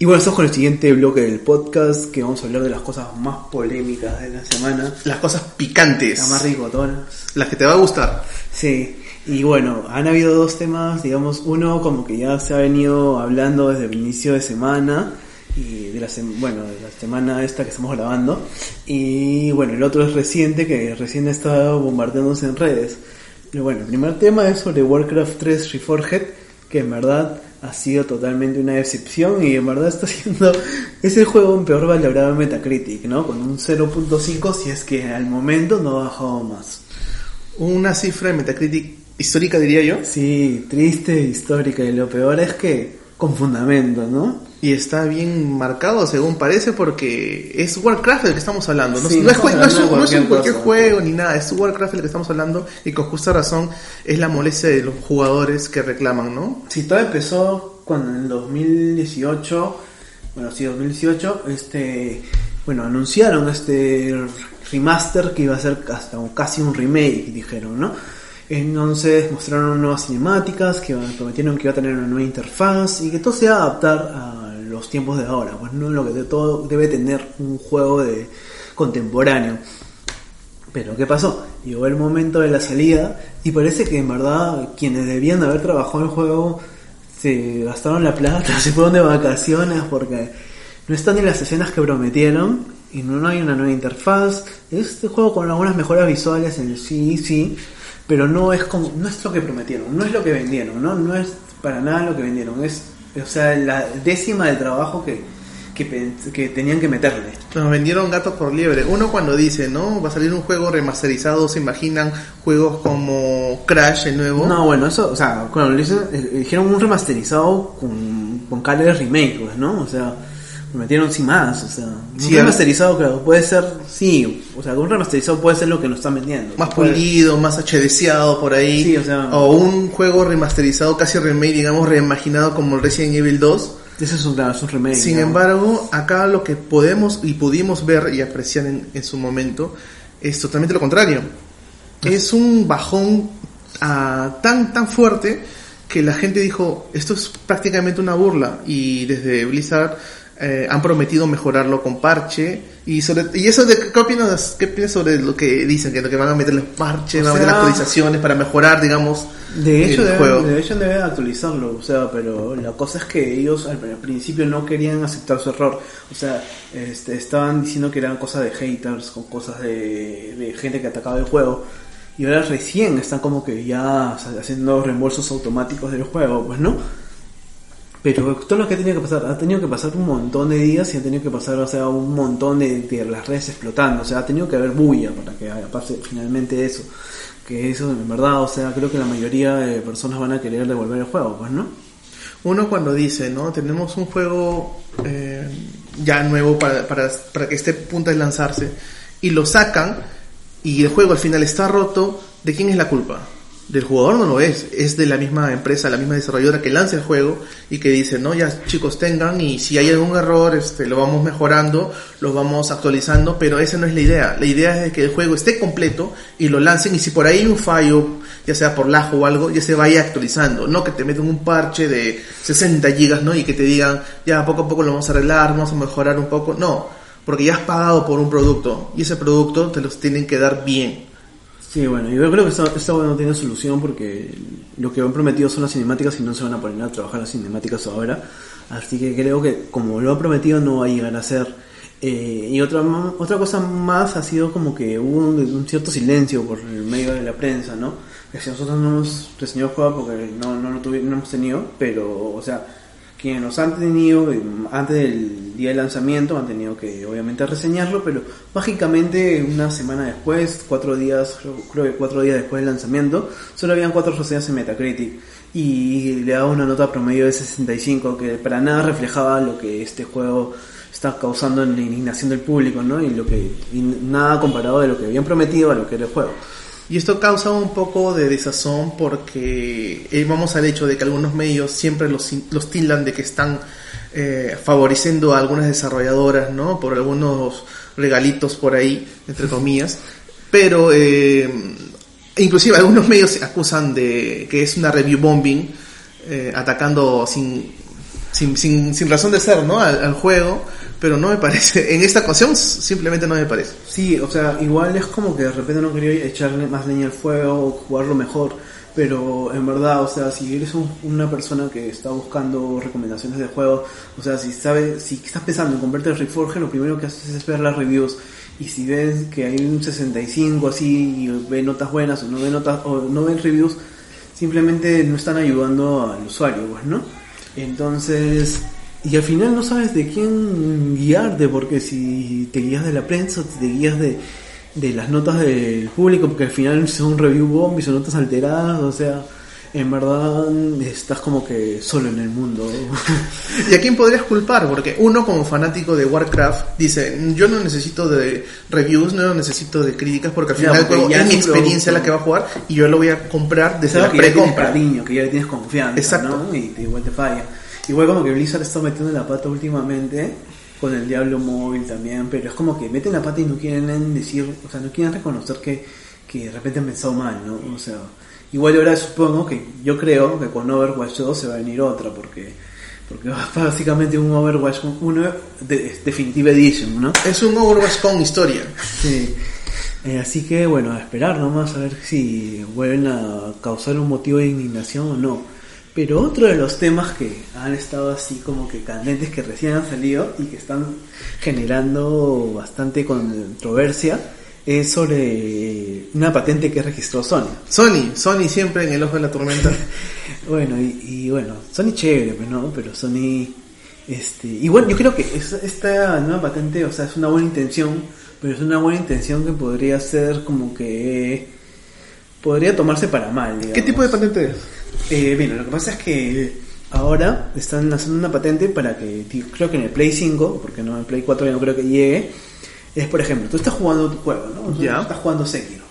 Y bueno, estamos con el siguiente bloque del podcast, que vamos a hablar de las cosas más polémicas de la semana, Las cosas picantes. las más ricotonas. Las que te va a gustar. Sí, y bueno, han habido dos temas, digamos, uno como que ya se ha venido hablando desde el inicio de semana, y de la bueno, de la semana esta que estamos grabando, y bueno, el otro es reciente, que recién está bombardeándose en redes. Pero bueno, el primer tema es sobre Warcraft 3 Reforged, que en verdad ha sido totalmente una decepción y en verdad está siendo es el juego peor valorado en Metacritic, ¿no? Con un 0.5 si es que al momento no ha bajado más. Una cifra de Metacritic histórica, diría yo. Sí, triste, histórica y lo peor es que con fundamento, ¿no? Y está bien marcado, según parece, porque es Warcraft del que estamos hablando. No, Sí, no es, no es no es un cualquier cosa. juego ni nada, es Warcraft del que estamos hablando y con justa razón es la molestia de los jugadores que reclaman, ¿no? Si todo empezó cuando en el 2018, bueno, sí, 2018, este, bueno, anunciaron este remaster que iba a ser hasta un- casi un remake, dijeron, ¿no? Entonces mostraron nuevas cinemáticas, que prometieron que iba a tener una nueva interfaz y que todo se iba a adaptar a los tiempos de ahora, pues no lo que todo debe tener un juego de contemporáneo. Pero ¿qué pasó? Llegó el momento de la salida y parece que en verdad quienes debían de haber trabajado el juego se gastaron la plata, se fueron de vacaciones porque no están ni las escenas que prometieron y no, no hay una nueva interfaz. Este juego con algunas mejoras visuales en sí, sí, pero no es como no es lo que prometieron, no es lo que vendieron, no no es para nada lo que vendieron, es o sea, la décima de trabajo que que, que tenían que meterle. Nos vendieron gato por liebre. Uno cuando dice, ¿no? Va a salir un juego remasterizado, se imaginan juegos como Crash, el nuevo. No, bueno, eso, o sea, cuando dicen- eh, dijeron un remasterizado con, con de remake, pues, ¿no? O sea, lo metieron sin más, o sea, un Sí, remasterizado, claro, puede ser, sí, o sea, un remasterizado puede ser lo que nos están vendiendo. más Puede- pulido, más HDceado por ahí. Sí, o sea- un juego remasterizado, casi remake, digamos, reimaginado como el Resident Evil 2. Ese es un, es un remake. Sin ¿no? embargo, acá lo que podemos y pudimos ver y apreciar en, en su momento es totalmente lo contrario. Es un bajón ah, tan tan fuerte que la gente dijo esto es prácticamente una burla y desde Blizzard eh, han prometido mejorarlo con parche. Y sobre y eso de qué opinas qué opinas sobre lo que dicen que, que van a meterle parche O van a meter sea- actualizaciones para mejorar digamos De hecho, el deben, juego. de hecho deben actualizarlo, o sea, pero la cosa es que ellos al al principio no querían aceptar su error, o sea, este, estaban diciendo que eran cosas de haters, con cosas de, de gente que atacaba el juego, y ahora recién están como que ya haciendo reembolsos automáticos del juego, pues no. Pero todo lo que ha tenido que pasar, ha tenido que pasar un montón de días y ha tenido que pasar, o sea, un montón de, de las redes explotando, o sea, ha tenido que haber bulla para que pase finalmente eso. Que eso, en verdad, o sea, creo que la mayoría de personas van a querer devolver el juego, pues, ¿no? Uno cuando dice, ¿no? Tenemos un juego eh, ya nuevo para, para, para que esté a punto de lanzarse y lo sacan y el juego al final está roto, ¿de quién es la culpa? Del jugador no lo es, es de la misma empresa, la misma desarrolladora que lanza el juego y que dice, no, ya chicos tengan y si hay algún error, este, lo vamos mejorando, lo vamos actualizando, pero esa no es la idea. La idea es de que el juego esté completo y lo lancen y si por ahí hay un fallo, ya sea por lag o algo, ya se vaya actualizando, no que te meten un parche de 60 gigas, ¿no? Y que te digan, ya poco a poco lo vamos a arreglar, vamos a mejorar un poco, no, porque ya has pagado por un producto y ese producto te los tienen que dar bien. Sí, bueno, yo creo que esto, esto no tiene solución porque lo que han prometido son las cinemáticas y no se van a poner a trabajar las cinemáticas ahora. Así que creo que como lo han prometido no va a llegar a ser. Eh, y otra otra cosa más ha sido como que hubo un, cierto silencio por el medio de la prensa, ¿no? Que si nosotros no hemos reseñado el porque no, no lo tuvi- no hemos tenido, pero, o sea, quienes los han tenido eh, antes del día de lanzamiento han tenido que obviamente reseñarlo, pero mágicamente una semana después, cuatro días, creo que cuatro días después del lanzamiento, solo habían cuatro reseñas en Metacritic y le daba una nota promedio de 65 que para nada reflejaba lo que este juego está causando en la indignación del público, ¿no? Y lo que y nada comparado de lo que habían prometido a lo que era el juego. Y esto causa un poco de desazón porque eh, vamos al hecho de que algunos medios siempre los, los tildan de que están eh, favoreciendo a algunas desarrolladoras, ¿no? Por algunos regalitos por ahí, entre comillas. Pero eh, inclusive algunos medios acusan de que es una review bombing, atacando sin, sin, sin, sin, razón de ser, ¿no? Al, juego pero no me parece, en esta ocasión simplemente no me parece. Sí, o sea, igual es como que de repente no quería echarle más leña al fuego o jugarlo mejor, pero en verdad, o sea, si eres un, una persona que está buscando recomendaciones de juego, o sea, si sabes, si estás pensando en comprarte el Reforge, lo primero que haces es ver las reviews y si ves que hay un 65 así y ve notas buenas o no ve notas o no ven reviews, simplemente no están ayudando al usuario, pues, ¿no? Entonces, y al final no sabes de quién guiarte, porque si te guías de la prensa te guías de, de las notas del público, porque al final son review bomb y son notas alteradas, o sea, en verdad estás como que solo en el mundo. ¿Y a quién podrías culpar? Porque uno como fanático de Warcraft dice, yo no necesito de reviews, no necesito de críticas, porque al final juego es mi experiencia la que va a jugar y yo lo voy a comprar desde la precompra. que ya le tienes confianza, Exacto. ¿no? Y igual te falla. Igual como que Blizzard está metiendo la pata últimamente con el Diablo móvil también, pero es como que meten la pata y no quieren decir, o sea, no quieren reconocer que, que de repente han pensado mal, ¿no? O sea, igual ahora supongo que yo creo que con Overwatch 2 se va a venir otra, porque porque básicamente un Overwatch 1 de, Definitive Edition, ¿no? Es un Overwatch con historia. Sí. Eh, así que bueno, a esperar nomás a ver si vuelven a causar un motivo de indignación o no. Pero otro de los temas que han estado así como que candentes, que recién han salido y que están generando bastante controversia, es sobre una patente que registró Sony. Sony, Sony siempre en el ojo de la tormenta. bueno, y, y, bueno, Sony chévere, pues, ¿no? Pero Sony... Este, y bueno, yo creo que esta nueva patente, o sea, es una buena intención, pero es una buena intención que podría ser como que... Podría tomarse para mal. Digamos. ¿Qué tipo de patente es? Eh, bien, lo que pasa es que ahora están haciendo una patente para que, creo que en el Play 5, porque no en el Play 4 ya no creo que llegue, es por ejemplo, tú estás jugando tu juego, ¿no? Estás jugando Sekiro.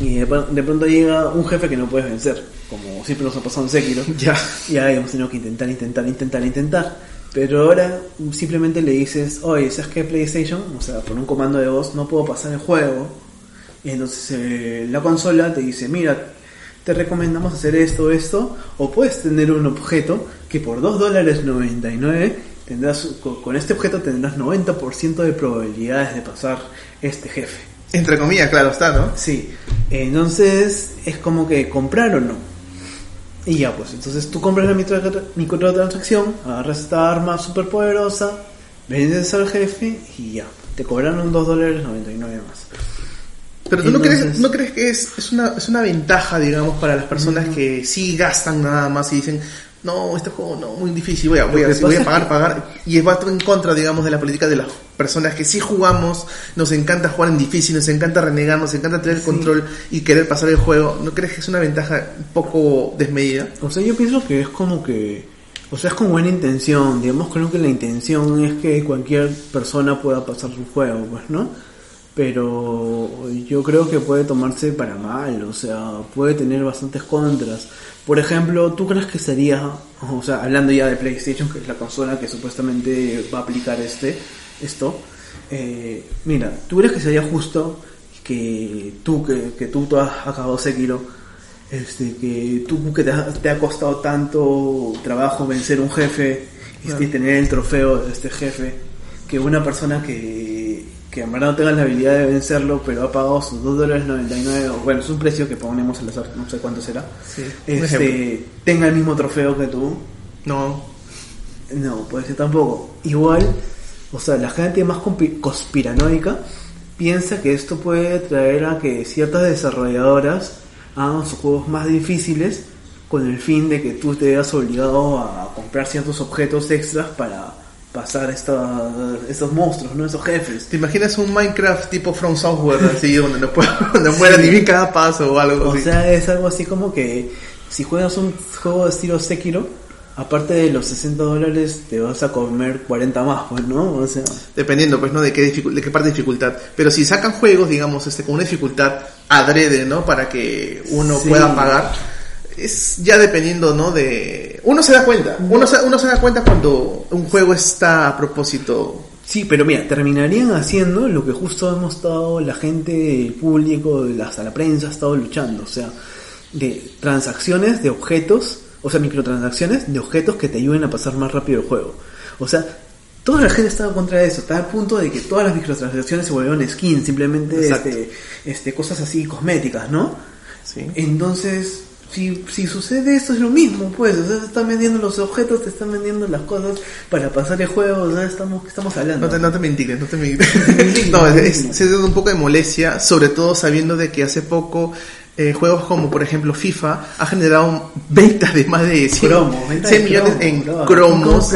Y de, de pronto llega un jefe que no puedes vencer, como siempre nos ha pasado en Sekiro. Ya. Y ahí hemos tenido que intentar, intentar, intentar, intentar. Pero ahora simplemente le dices, oye, ¿sabes qué PlayStation? O sea, por un comando de voz no puedo pasar el juego. Y entonces eh, la consola te dice, mira, te recomendamos hacer esto, esto, o puedes tener un objeto que por 2 dólares 99 tendrás, con, este objeto tendrás 90% de probabilidades de pasar este jefe. Entre comillas, claro está, ¿no? Sí, entonces es como que comprar o no. Y ya, pues entonces tú compras la micro- microtransacción, agarras esta arma super poderosa, vendes al jefe y ya, te cobraron 2 dólares 99 más. Pero tú no crees, no crees que es, es, una, es una ventaja, digamos, para las personas que sí gastan nada más y dicen, no, este juego no, muy difícil, voy a, voy a, voy a pagar, pagar. Y va en contra, digamos, de la política de las personas que sí jugamos, nos encanta jugar en difícil, nos encanta renegar, nos encanta tener el control y querer pasar el juego. ¿No crees que es una ventaja un poco desmedida? O sea, yo pienso que es como que, o sea, es con buena intención, digamos, creo que la intención es que cualquier persona pueda pasar su juego, pues, ¿no? Pero yo creo que puede tomarse para mal, o sea, puede tener bastantes contras. Por ejemplo, ¿tú crees que sería, o sea, hablando ya de PlayStation, que es la consola que supuestamente va a aplicar este, esto, eh, mira, ¿tú crees que sería justo que tú, que, que tú, has acabado Sekiro, este, que tú que te ha, te ha costado tanto trabajo vencer un jefe y Claro. tener el trofeo de este jefe, que una persona que, que en verdad no tenga la habilidad de vencerlo, pero ha pagado sus 2 dólares 99, o bueno, es un precio que ponemos al azar, no sé cuánto será, Sí, este, tenga el mismo trofeo que tú, No. no, puede ser tampoco. Igual, o sea, la gente más conspiranoica piensa que esto puede traer a que ciertas desarrolladoras hagan sus juegos más difíciles con el fin de que tú te veas obligado a comprar ciertos objetos extras para pasar esta, estos monstruos, ¿no? Esos jefes. ¿Te imaginas un Minecraft tipo From Software así, donde no puedes donde mueras ni bien cada paso o algo O así? sea, es algo así como que si juegas un juego de estilo Sekiro, aparte de los 60 dólares, te vas a comer 40 más, pues, ¿no? O sea, Dependiendo, pues, ¿no? De qué, de qué parte de dificultad. Pero si sacan juegos, digamos, este, con una dificultad adrede, ¿no? Para que uno Sí. pueda pagar, es ya dependiendo, ¿no? De... Uno se da cuenta. Uno se, uno se da cuenta cuando un juego está a propósito... Sí, pero mira, terminarían haciendo lo que justo hemos estado, la gente, el público, hasta la prensa ha estado luchando, o sea, de transacciones de objetos, o sea, microtransacciones de objetos que te ayuden a pasar más rápido el juego. O sea, toda la gente estaba contra eso, está al punto de que todas las microtransacciones se volvieron skins, simplemente este, este, cosas así cosméticas, ¿no? ¿sí? Entonces, si, si sucede esto es lo mismo, pues, o sea, te están vendiendo los objetos, te están vendiendo las cosas para pasar el juego, o sea, estamos, ¿qué estamos hablando? No te, no te me indignes, no te me indignes, No, es, es- da un poco de molestia, sobre todo sabiendo de que hace poco eh, juegos como por ejemplo FIFA ha generado ventas de más de 100, Cromos, venta 100 de millones en cromos.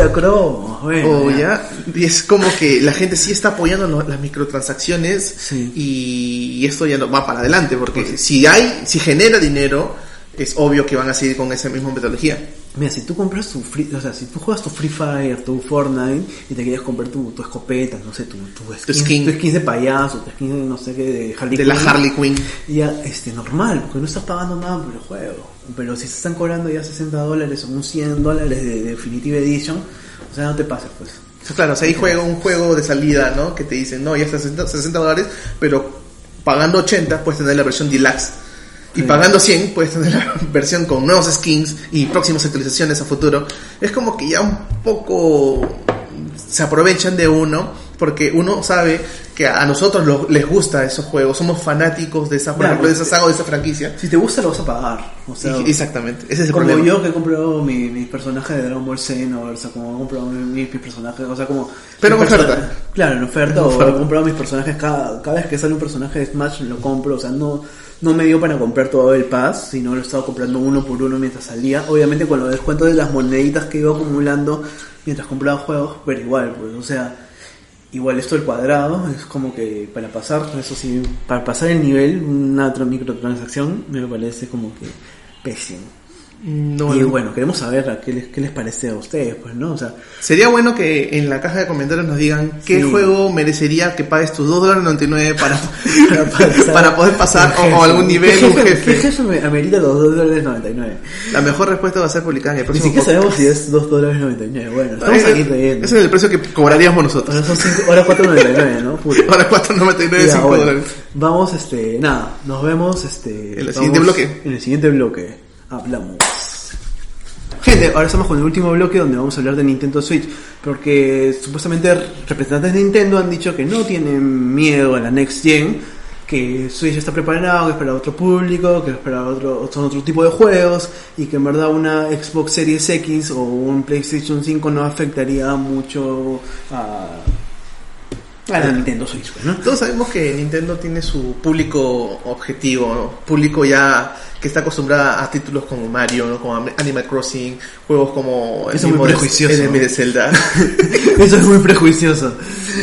Bueno, O ya. ya, y es como que la gente sí está apoyando lo- las microtransacciones Sí. y, y esto ya no va para adelante, porque si hay, si genera dinero, es obvio que van a seguir con esa misma metodología. Mira, si tú compras tu free, o sea, si tú juegas tu Free Fire, tu Fortnite y te querías comprar tu, tu escopeta, no sé, tu, tu, skin, skin. tu skin de payaso, tu skin de no sé qué, de Harley De la Quinn, Harley Quinn. Ya, este, normal, porque no estás pagando nada por el juego. Pero si están cobrando ya 60 dólares o un 100 dólares de Definitive Edition, o sea, no te pases, pues. Claro, o sea, hay juego, un juego de salida, ¿no? Que te dicen, no, ya está 60, 60 dólares, pero pagando 80 puedes tener la versión deluxe. Y pagando 100 puedes tener la versión con nuevos skins y próximas actualizaciones a futuro. Es como que ya un poco se aprovechan de uno porque uno sabe que a nosotros lo- les gusta esos juegos, somos fanáticos de esa, por ejemplo, de esa saga o de esa franquicia. Si te gusta, lo vas a pagar. O sea, Y- exactamente, ese es el como problema. yo que he comprado mi, mi personaje de Dragon Ball Xenoverse, o sea, como he comprado mi- mis, mis personajes, o sea, como... Pero en oferta. Claro, en oferta, En o oferta. he comprado mis personajes cada, cada vez que sale un personaje de Smash lo compro, o sea, no, no me dio para comprar todo el pass, sino lo he estado comprando uno por uno mientras salía, obviamente con los descuentos de las moneditas que iba acumulando mientras compraba juegos, pero igual, pues, o sea... Igual esto del cuadrado es como que para pasar, eso sí, para pasar el nivel, una otra microtransacción me parece como que pésimo. No, y no. bueno, queremos saber a qué les, qué les parece a ustedes, pues, ¿no? O sea, Sería bueno que en la caja de comentarios nos digan qué Sí. juego merecería que pagues tus 2 dólares 99 para, para, para poder pasar o, o algún jefe. nivel, ¿Qué un jefe, jefe. ¿Qué jefe me amerita los 2 dólares 99? La mejor respuesta va a ser publicada en el Ni próximo siquiera podcast. sabemos si es 2 dólares 99. Bueno, estamos Ese- aquí leyendo. Ese es el precio que cobraríamos nosotros. Ahora son 5, ahora 4.99, ¿no? Puta. Ahora 4.99, Ya, 5 bueno, dólares. Vamos, este, nada, nos vemos, este... En el siguiente bloque. En el siguiente bloque. Hablamos. Gente, ahora estamos con el último bloque donde vamos a hablar de Nintendo Switch, porque supuestamente representantes de Nintendo han dicho que no tienen miedo a la Next Gen, que Switch está preparado, que es para otro público, que es para otro, son otro tipo de juegos, y que en verdad una Xbox Series X o un PlayStation 5 no afectaría mucho a, la Nintendo Switch, pues, ¿no? Todos sabemos que Nintendo tiene su público objetivo, público ya que está acostumbrada a títulos como Mario, ¿no? como Animal Crossing, juegos como Eso es muy prejuicioso, de Zelda. Eso es muy prejuicioso.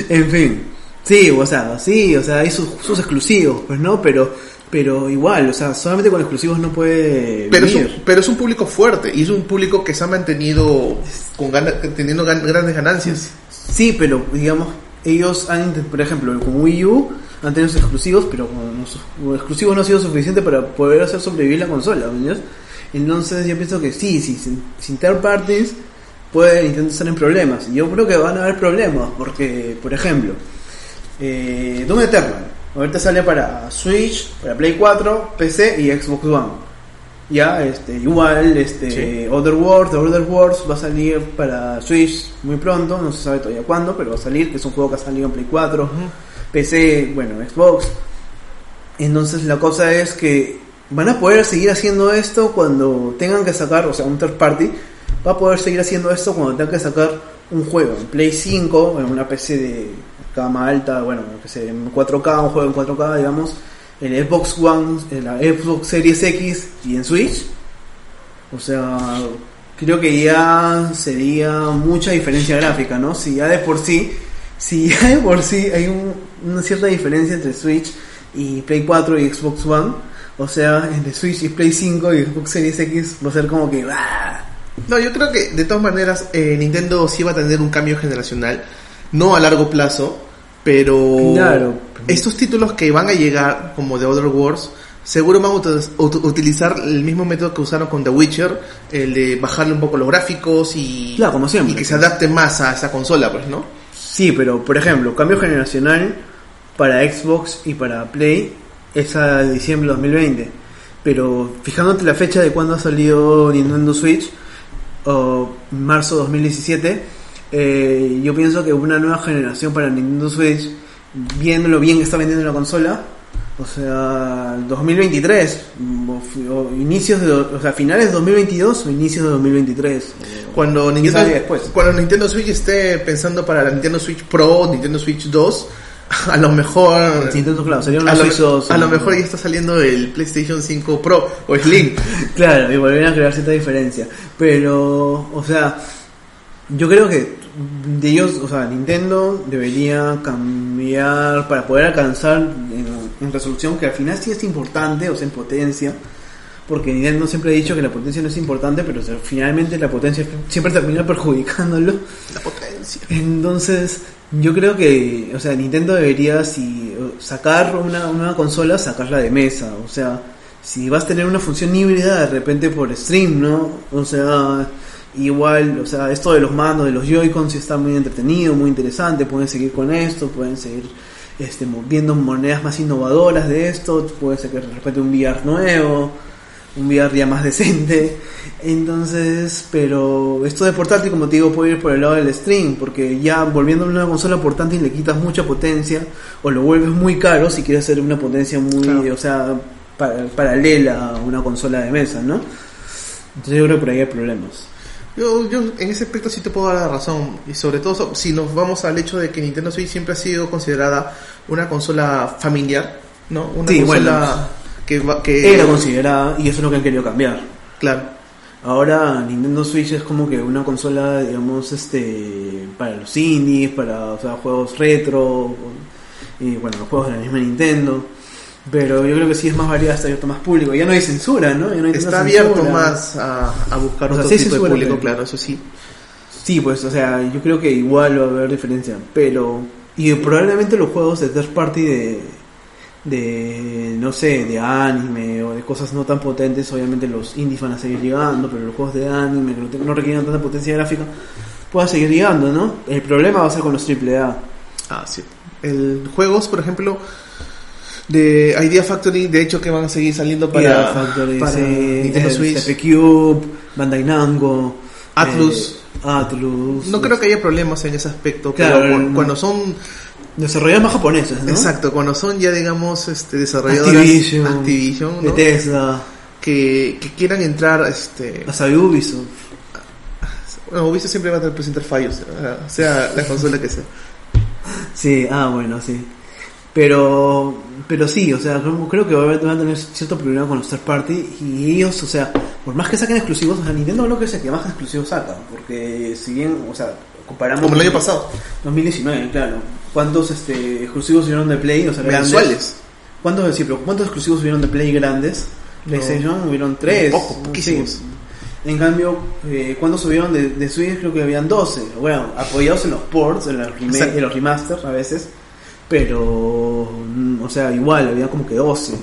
En fin. Sí, o sea, sí, o sea, hay sus, sus exclusivos, pues no, pero pero igual, o sea, solamente con exclusivos no puede Pero es, un, pero es un público fuerte y es un público que se ha mantenido con gana- teniendo gan- grandes ganancias. Sí, pero digamos, ellos han por ejemplo, con Wii U han tenido sus exclusivos, pero con sus los exclusivos no ha sido suficiente para poder hacer sobrevivir la consola. Entonces yo pienso que sí, sí, sin, sin third parties puede Nintendo estar en problemas. Y yo creo que van a haber problemas, porque, por ejemplo, eh, Doom Eternal, ahorita sale para Switch, para Play 4, PC y Xbox One. Ya, este, igual, este, Sí. Other Worlds, The Other Worlds va a salir para Switch muy pronto, no se sabe todavía cuándo, pero va a salir, que es un juego que ha salido en Play 4, PC, bueno, Xbox. Entonces la cosa es que van a poder seguir haciendo esto cuando tengan que sacar, o sea, un third party, va a poder seguir haciendo esto cuando tengan que sacar un juego en Play 5, en una PC de gama alta, bueno, que sé, en 4K, un juego en 4K, digamos, en Xbox One, en la Xbox Series X y en Switch. O sea, creo que ya sería mucha diferencia gráfica, ¿no? Si ya de por sí, si ya de por sí hay un- una cierta diferencia entre Switch y Play 4 y Xbox One, o sea, entre Switch y Play 5 y Xbox Series X va a ser como que... ¡ah! No, yo creo que de todas maneras eh, Nintendo sí va a tener un cambio generacional, no a largo plazo, pero Claro. estos títulos que van a llegar, como The Other Wars, seguro van a ut- ut- utilizar el mismo método que usaron con The Witcher, el de bajarle un poco los gráficos y, Claro, como siempre. y que se adapte más a esa consola, pues, ¿no? Sí, pero por ejemplo, cambio generacional para Xbox y para Play es a diciembre de 2020. Pero fijándote la fecha de cuando ha salido Nintendo Switch, o marzo 2017, eh, yo pienso que una nueva generación para Nintendo Switch, viendo lo bien que está vendiendo la consola, o sea, 2023, o, o inicios de, o sea, finales de 2022 o inicios de 2023. Cuando Nintendo, después? cuando Nintendo Switch esté pensando para la Nintendo Switch Pro, Nintendo Switch 2, a lo mejor... Nintendo, claro, sería A lo, Switch 2, a lo mejor ya está saliendo el PlayStation 5 Pro o Slim. Claro, y volverían a crear cierta diferencia. Pero, o sea, yo creo que de ellos, o sea, Nintendo debería cambiar para poder alcanzar en, en resolución, que al final sí es importante, o sea, en potencia. Porque Nintendo siempre ha dicho que la potencia no es importante, pero finalmente la potencia siempre termina perjudicándolo. La potencia. Entonces, yo creo que, o sea, Nintendo debería, si sacar una, una consola, sacarla de mesa. O sea, si vas a tener una función híbrida de repente por stream, ¿no? O sea, igual, o sea, esto de los mandos, de los Joy-Cons está muy entretenido, muy interesante. Pueden seguir con esto, pueden seguir este, viendo monedas más innovadoras de esto. Puede ser que de repente un VR nuevo un VR ya más decente. Entonces, pero esto de portátil, como te digo, puede ir por el lado del stream, porque ya volviendo a una consola portátil le quitas mucha potencia o lo vuelves muy caro si quieres hacer una potencia muy, Claro. o sea, pa- paralela a una consola de mesa, ¿no? Entonces yo creo que por ahí hay problemas. Yo, yo en ese aspecto sí te puedo dar la razón. Y sobre todo si nos vamos al hecho de que Nintendo Switch siempre ha sido considerada una consola familiar, ¿no? Una Sí, consola bueno, que, va- que... Era considerada y eso es lo que han querido cambiar. Claro. Ahora Nintendo Switch es como que una consola, digamos, este, para los indies, para o sea, juegos retro y bueno, los juegos de la misma Nintendo. Pero yo creo que sí es más variada, está abierto más público. Ya no hay censura, ¿no? Ya no hay tanta Está abierto censura. más a, a buscar O sea, otro sí tipo de público, claro, eso sí. Sí, pues, o sea, yo creo que igual va a haber diferencia. Pero, y probablemente los juegos de third party de, de, no sé, de anime o de cosas no tan potentes, obviamente los indies van a seguir llegando, pero los juegos de anime que no, requieren tanta potencia gráfica, puedan seguir llegando, ¿no? El problema va a ser con los AAA. Ah, sí. El juegos, por ejemplo, de Idea Factory, de hecho que van a seguir saliendo para, Idea Factory, para sí, Nintendo Switch. CP Cube, Bandai Namco, Atlus. eh, Atlus. No creo que haya problemas en ese aspecto, Claro, pero no. cuando son Desarrolladores más japoneses, ¿no? Exacto, cuando son ya digamos este desarrolladoras Activision, Activision, ¿no? Bethesda, que, que quieran entrar este hasta Ubisoft. bueno, Ubisoft siempre va a presentar fallos, sea- sea la consola que sea. Sí, ah, bueno, sí. Pero, pero sí, o sea, creo, que va a haber- van a tener cierto problema con los third party y ellos, o sea, por más que saquen exclusivos, o sea, Nintendo no que es el que más exclusivos saca, porque si bien, o sea, comparamos... Como el año pasado, 2019, claro. ¿Cuántos este, exclusivos hubieron de Play? O sea, grandes? mensuales. ¿Cuántos, sí, pero ¿cuántos exclusivos hubieron de Play grandes? PlayStation hubieron tres. Poco, poquísimos. Sí. En cambio, eh, ¿cuántos subieron de, de Switch? Creo que habían 12. Bueno, apoyados en los ports, en, los Exacto. en los remasters a veces. Pero, mm, o sea, igual, había como que 12.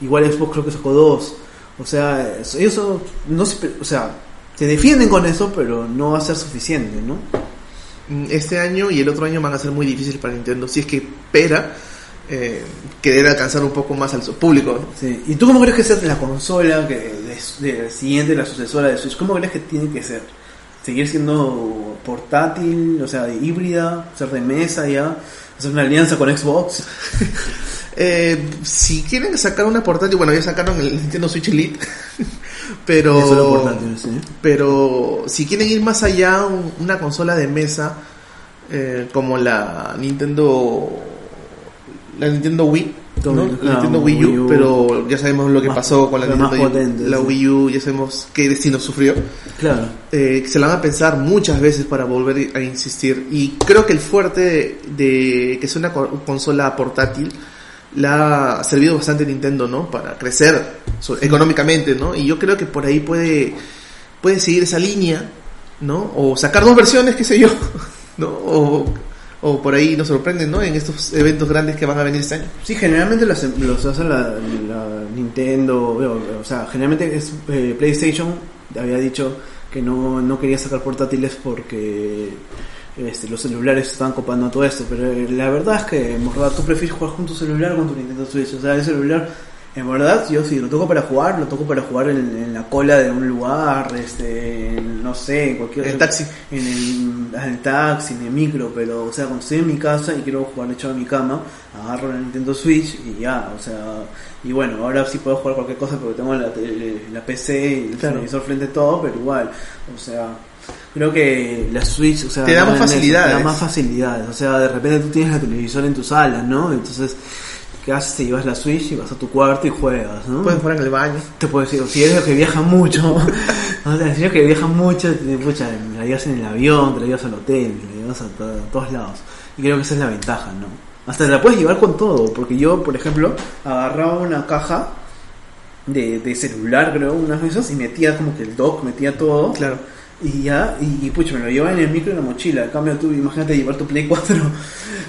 Igual Xbox creo que sacó 2. O sea, ellos son- no se, o sea, se defienden con eso, pero no va a ser suficiente, ¿no? Mm, Este año y el otro año van a ser muy difíciles para Nintendo, si es que espera eh, querer alcanzar un poco más al público. ¿no? Sí. ¿Y tú cómo crees que sea la consola que de, de- siguiente, la sucesora de Switch? ¿Cómo crees que tiene que ser? ¿Seguir siendo portátil, o sea, de híbrida, ser de mesa ya, hacer una alianza con Xbox? Eh, si quieren sacar una portátil, bueno, ya sacaron el Nintendo Switch Elite, pero Es sí. pero si quieren ir más allá, un- una consola de mesa eh, como la Nintendo la Nintendo Wii, ¿no? claro, Nintendo Wii U, Wii U. pero ya sabemos lo que Más- pasó con la Nintendo potente, la sí. Wii U, ya sabemos qué destino sufrió. Claro. Eh, se la van a pensar muchas veces para volver a insistir. Y creo que el fuerte de, de que es una co- consola portátil la ha servido bastante Nintendo, ¿no? Para crecer económicamente, ¿no? Y yo creo que por ahí puede, puede seguir esa línea, ¿no? O sacar dos versiones, qué sé yo, ¿no? O, o por ahí nos sorprenden, ¿no? En estos eventos grandes que van a venir este año. Sí, generalmente los, los hace la, la Nintendo, o, o sea, generalmente es eh, PlayStation había dicho que no, no quería sacar portátiles porque este, los celulares estaban copando todo esto, pero eh, la verdad es que en verdad tú prefieres jugar con tu celular o con tu Nintendo Switch, o sea, el celular en verdad yo si lo toco para jugar, lo toco para jugar en, en la cola de un lugar, este, en, no sé, en cualquier En el taxi. en el, en el taxi, en el micro, pero o sea, cuando estoy en mi casa y quiero jugar echado en mi cama, agarro la Nintendo Switch y ya, o sea, y bueno, ahora sí puedo jugar cualquier cosa porque tengo la, la PC y el Claro. televisor frente a todo, pero igual, o sea, creo que la Switch, o sea, Te da más eso, facilidades. Te da más facilidades, o sea, de repente tú tienes la televisor en tu sala, ¿no? Entonces, ¿qué haces? Te llevas la Switch y vas a tu cuarto y juegas, ¿no? Pueden jugar en el baño. Te puedo decir, si eres que viaja mucho, o sea, si eres que viaja mucho, te, pucha, te la llevas en el avión, te la llevas al hotel, te la llevas a, to- a todos lados. Y creo que esa es la ventaja, ¿no? Hasta te la puedes llevar con todo, porque yo, por ejemplo, agarraba una caja de, de celular, creo, unas veces, y metía como que el dock, metía todo. Claro. Y ya, y, y, pucha, me lo llevaba en el micro y en la mochila. En cambio, tú, imagínate llevar tu Play 4.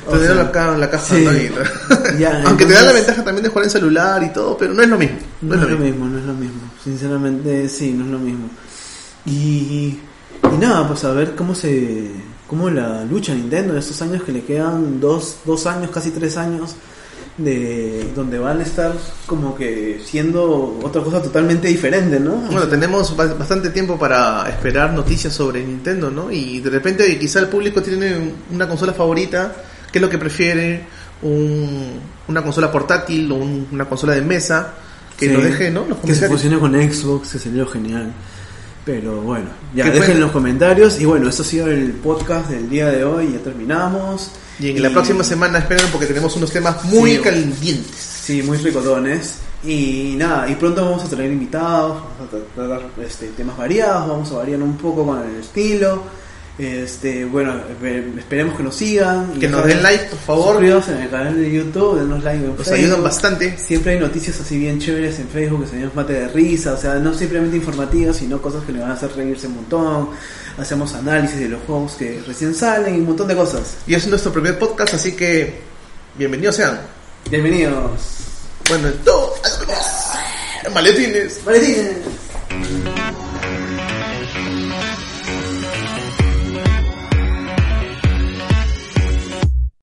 o Tenerlo sea, acá en la caja, sí. ¿no? Y- Ya, Aunque te da la ventaja también de jugar en celular y todo, pero no es lo mismo. No es lo mismo, no es lo mismo. Sinceramente, sí, no es lo mismo. Y, y nada, pues a ver cómo se cómo la lucha Nintendo en estos años que le quedan dos, dos años, casi tres años, de donde van a estar como que siendo otra cosa totalmente diferente, ¿no? Bueno, tenemos ba- bastante tiempo para esperar noticias sobre Nintendo, ¿no? Y de repente quizá el público tiene una consola favorita, qué es lo que prefiere, un- una consola portátil o un- una consola de mesa, que Sí. nos deje, ¿no? Los que se fusione con Xbox, que sería genial. Pero bueno, ya ¿Qué dejen fue? en los comentarios. Y bueno, esto ha sido el podcast del día de hoy. Ya terminamos. Y en la próxima semana esperen porque tenemos unos temas muy Sí. calientes. Sí, muy ricotones. Y nada, y pronto vamos a traer invitados, vamos a tratar este, temas variados, vamos a variar un poco con el estilo. Este, bueno, espe- esperemos que nos sigan. Que nos den like, por favor. Suscríbanse en el canal de YouTube, denos like en Nos Facebook. ayudan bastante. Siempre hay noticias así bien chéveres en Facebook que se nos mate de risa, o sea, no simplemente informativas, sino cosas que le van a hacer reírse un montón. Hacemos análisis de los juegos que recién salen y un montón de cosas. Y es nuestro primer podcast, así que bienvenidos sean. Bienvenidos. Bueno, todo. Maletines. Valentín.